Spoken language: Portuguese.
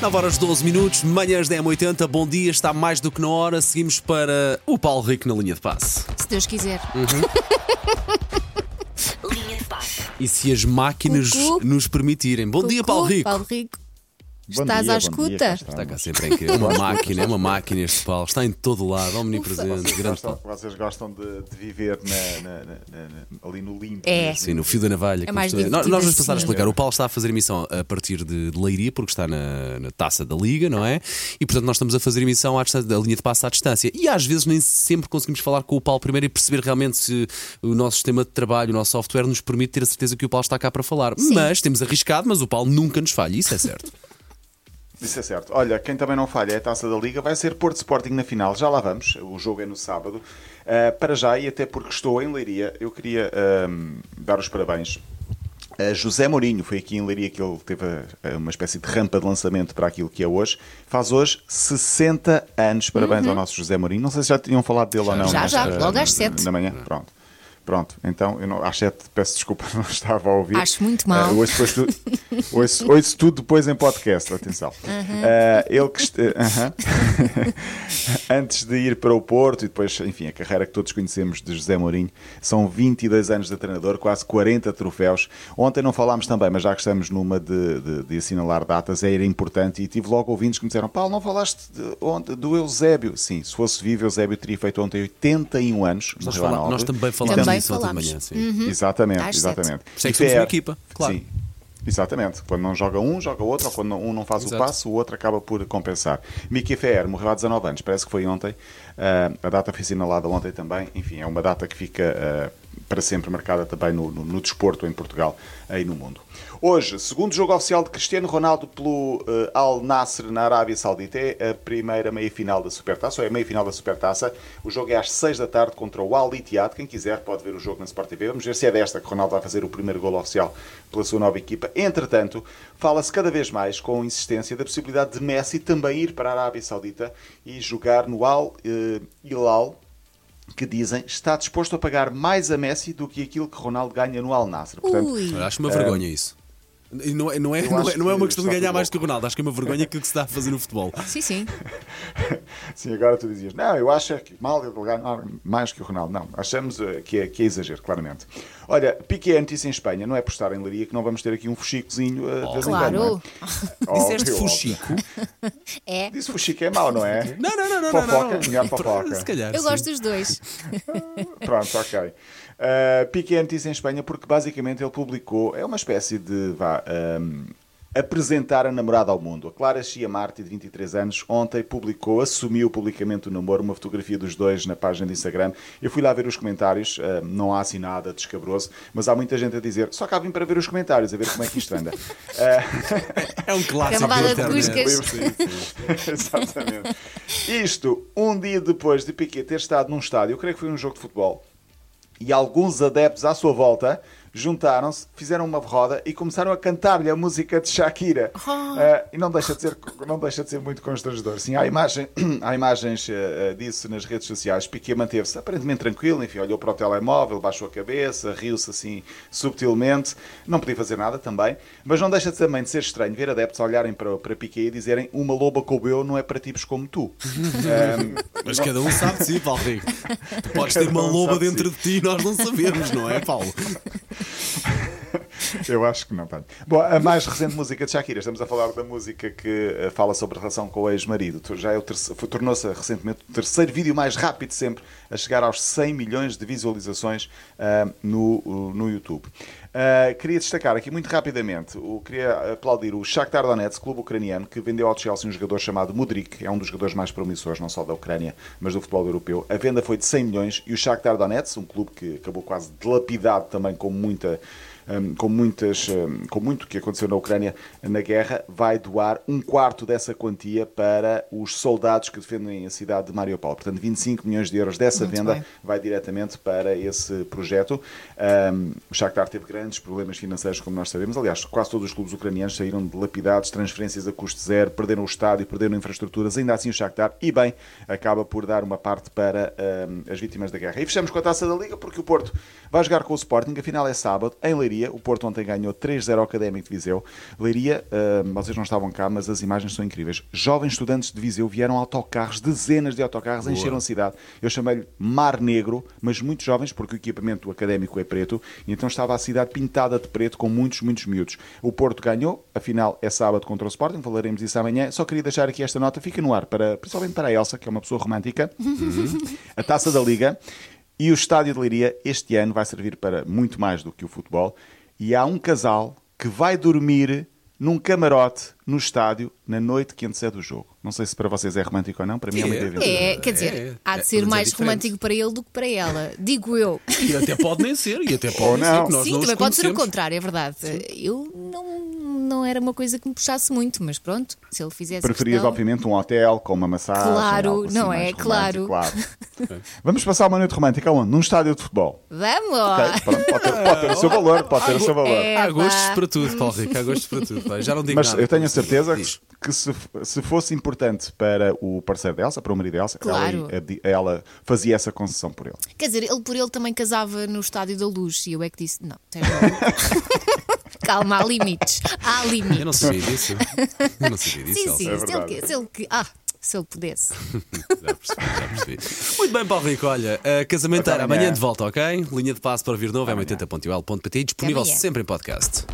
9 horas 12 minutos, manhãs da M80, bom dia, está mais do que na hora. Seguimos para o Paulo Rico na linha de passe. Se Deus quiser. Linha de passe. E se as máquinas Cucu. nos permitirem. Bom dia, Cucu, Paulo Rico. Paulo Rico. Bom Estás dia, à escuta? dia, Está cá sempre em que é uma máquina, é uma máquina este Paulo. Está em todo lado, omnipresente. Vocês Grande gostam, vocês gostam de, de viver na- na- na- ali no limpo. É. Sim, no fio da navalha. diz. Nós, nós vamos passar a assim. explicar. O Paulo está a fazer emissão a partir de, de Leiria, porque está na, na taça da Liga, não é? E portanto nós estamos a fazer emissão à distância, da linha de passe à distância. E às vezes nem sempre conseguimos falar com o Paulo primeiro e perceber realmente se o nosso sistema de trabalho, o nosso software, nos permite ter a certeza que o Paulo está cá para falar. Mas temos arriscado, mas o Paulo nunca nos falha, isso é certo. Isso é certo. Olha, quem também não falha é a taça da Liga. Vai ser Porto Sporting na final. Já lá vamos. O jogo é no sábado. Ah, para já, e até porque estou em Leiria, eu queria ahm, dar os parabéns. a José Mourinho, foi aqui em Leiria que ele teve ah, uma espécie de rampa de lançamento para aquilo que é hoje. Faz hoje 60 anos. Parabéns ao nosso José Mourinho. Não sei se já tinham falado dele ou não. Uhum. Já, já, nesta- logo às sete. Na manhã. Pronto. Pronto, então eu não, às 7 peço desculpa, não estava a ouvir. Acho muito mal. Ah, ouço, depois tudo, ouço, ouço tudo depois em podcast, atenção. Ah, ele que est- aham. Antes de ir para o Porto e depois, enfim, a carreira que todos conhecemos de José Mourinho, são 22 anos de treinador, quase 40 troféus. Ontem não falámos também, mas já que estamos numa de, de, de assinalar datas, era importante e tive logo ouvintes que me disseram: Paulo, não falaste de- ontem do Eusébio? Sim, se fosse vivo, Eusébio teria feito ontem 81 anos. Nós, fala- nós também falámos Também de falámos. manhã. Sim. Exatamente, Às exatamente. Por isso é que somos uma PR, equipa, claro. Sim. Exatamente. Quando não joga um, joga outro, ou quando um não faz Exato. o passo, o outro acaba por compensar. Mickey Fer morreu há 19 anos, parece que foi ontem. Ah, a data foi assinalada ontem também. Enfim, é uma data que fica ah, para sempre marcada também no, no, no desporto em Portugal e no mundo. Hoje, segundo jogo oficial de Cristiano Ronaldo pelo eh, Al Nasser na Arábia Saudita, é a primeira meia-final da Supertaça, ou é a meia-final da Supertaça. O jogo é às 6 da tarde contra o Al Ittihad. Quem quiser pode ver o jogo na Sport TV. Vamos ver se é desta que Ronaldo vai fazer o primeiro gol oficial pela sua nova equipa. Entretanto, fala-se cada vez mais com insistência da possibilidade de Messi também ir para a Arábia Saudita e jogar no Al eh, Hilal, que dizem está disposto a pagar mais a Messi do que aquilo que Ronaldo ganha no Al Nassr. Portanto, Ui. Olha, Acho uma vergonha isso. E não é, não, é, não, é, não é uma que questão de ganhar mais bom. que o Ronaldo, acho que é uma vergonha aquilo que se está a fazer no futebol. Sim, sim. Sim, agora tu dizias, não, eu acho é que mal ele ganhar mais que o Ronaldo. Não, achamos eh, que é, que é exagero, claramente. Olha, Piqué é notícia em Espanha, não é por estar em Leiria que não vamos ter aqui um fuxicozinho de vez em quando. Claro. não é? Disseste Óbvio, fuxico? É. Disse fuxico é mau, não é? Não, não, não, não. Fofoca, não, não. melhor fofoca. Se calhar. Eu sim. gosto dos dois. Pronto, ok. Uh, Piqué é notícia em Espanha porque basicamente ele publicou, é uma espécie de vá, um, apresentar a namorada ao mundo. A Clara Chia Marti, de 23 anos, ontem publicou, assumiu publicamente o namoro, uma fotografia dos dois na página de Instagram. Eu fui lá ver os comentários, uh, não há assim nada de escabroso, mas há muita gente a dizer, só cá vim para ver os comentários, a ver como é que isto anda. Uh, É um clássico da Cambada de internet. cuscas. Exatamente. Isto, um dia depois de Piquet ter estado num estádio, eu creio que foi um jogo de futebol, e alguns adeptos à sua volta juntaram-se, fizeram uma roda e começaram a cantar-lhe a música de Shakira. Ah, e não deixa, de ser, não deixa de ser muito constrangedor. Sim, há, imagem, há imagens ah, disso nas redes sociais. Piquet manteve-se aparentemente tranquilo, enfim, olhou para o telemóvel, baixou a cabeça, riu-se assim subtilmente. Não podia fazer nada também, mas não deixa também de ser estranho ver adeptos olharem para, para Piquet e dizerem uma loba como eu não é para tipos como tu. Ah, Mas cada um sabe de si, Paulo Rico. Tu podes ter Cada uma um loba dentro si. de ti e nós não sabemos, não é, Paulo? Eu acho que não tenho. Bom, a mais recente música de Shakira, estamos a falar da música que eh, fala sobre a relação com o ex-marido. Já é tornou-se recentemente o terceiro vídeo mais rápido sempre a chegar aos 100 milhões de visualizações ah, no, uh, no YouTube. Ah, queria destacar aqui muito rapidamente, o, queria aplaudir o Shakhtar Donetsk, clube ucraniano, que vendeu ao Chelsea um jogador chamado Mudrik, é um dos jogadores mais promissores, não só da Ucrânia, mas do futebol europeu. A venda foi de 100 milhões e o Shakhtar Donetsk, um clube que acabou quase dilapidado também com muita com, muitas, com muito que aconteceu na Ucrânia na guerra, vai doar um quarto dessa quantia para os soldados que defendem a cidade de Mariupol. Portanto, 25 milhões de euros dessa Muito venda bem. vai diretamente para esse projeto. O Shakhtar teve grandes problemas financeiros, como nós sabemos. Aliás, quase todos os clubes ucranianos saíram dilapidados, transferências a custo zero, perderam o estádio, perderam infraestruturas. Ainda assim, o Shakhtar, e bem, acaba por dar uma parte para as vítimas da guerra. E fechamos com a taça da Liga, porque o Porto vai jogar com o Sporting. A final é sábado, em Leiria. Leiria. O Porto ontem ganhou 3-0 ao Académico de Viseu. Leiria, uh, vocês não estavam cá, mas as imagens são incríveis. Jovens estudantes de Viseu vieram autocarros, dezenas de autocarros, Boa. encheram a cidade. Eu chamei-lhe Mar Negro, mas muito jovens, porque o equipamento académico é preto, e então estava a cidade pintada de preto com muitos, muitos miúdos. O Porto ganhou, afinal é sábado contra o Sporting, falaremos disso amanhã. Só queria deixar aqui esta nota, fica no ar, para, principalmente para a Elsa, que é uma pessoa romântica. Uhum. A taça da Liga. E o estádio de Leiria este ano vai servir para muito mais do que o futebol. E há um casal que vai dormir num camarote no estádio na noite que antecede o jogo. Não sei se para vocês é romântico ou não, para mim é, é uma ideia. É, quer dizer, é, há de ser mais é romântico para ele do que para ela, digo eu. E até pode nem ser, e até pode ou não. Ser, Sim, não também pode ser o contrário, é verdade. Sim. Eu não, não era uma coisa que me puxasse muito, mas pronto, se ele fizesse. Preferias, questão... obviamente, um hotel com uma massagem. Claro, assim, não é? Claro. claro. Vamos passar uma noite romântica onde? Num estádio de futebol. Vamos! Okay, pronto, pode, ter, pode, ter, o seu valor, pode ter o seu valor. É, há gostos para tudo, Paulo Rico, há gostos para tudo. Já não digo mas nada. eu tenho a certeza que se, se fosse importante para o parceiro de Elsa, para o marido de Elsa, claro. ela, ela, fazia essa concessão por ele. Quer dizer, ele por ele também casava no Estádio da Luz e eu é que disse: não, tens Calma, há limites. Há limites. Eu não sabia disso. Eu não sabia disso. Sim, sim, é se, ele, se ele. Ah, se ele pudesse. já percebi, já percebi. Muito bem, Paulo Rico, olha, uh, casamenteira, amanhã de volta, ok? Linha de passo para vir novo é 80.ol.pt disponível sempre em podcast.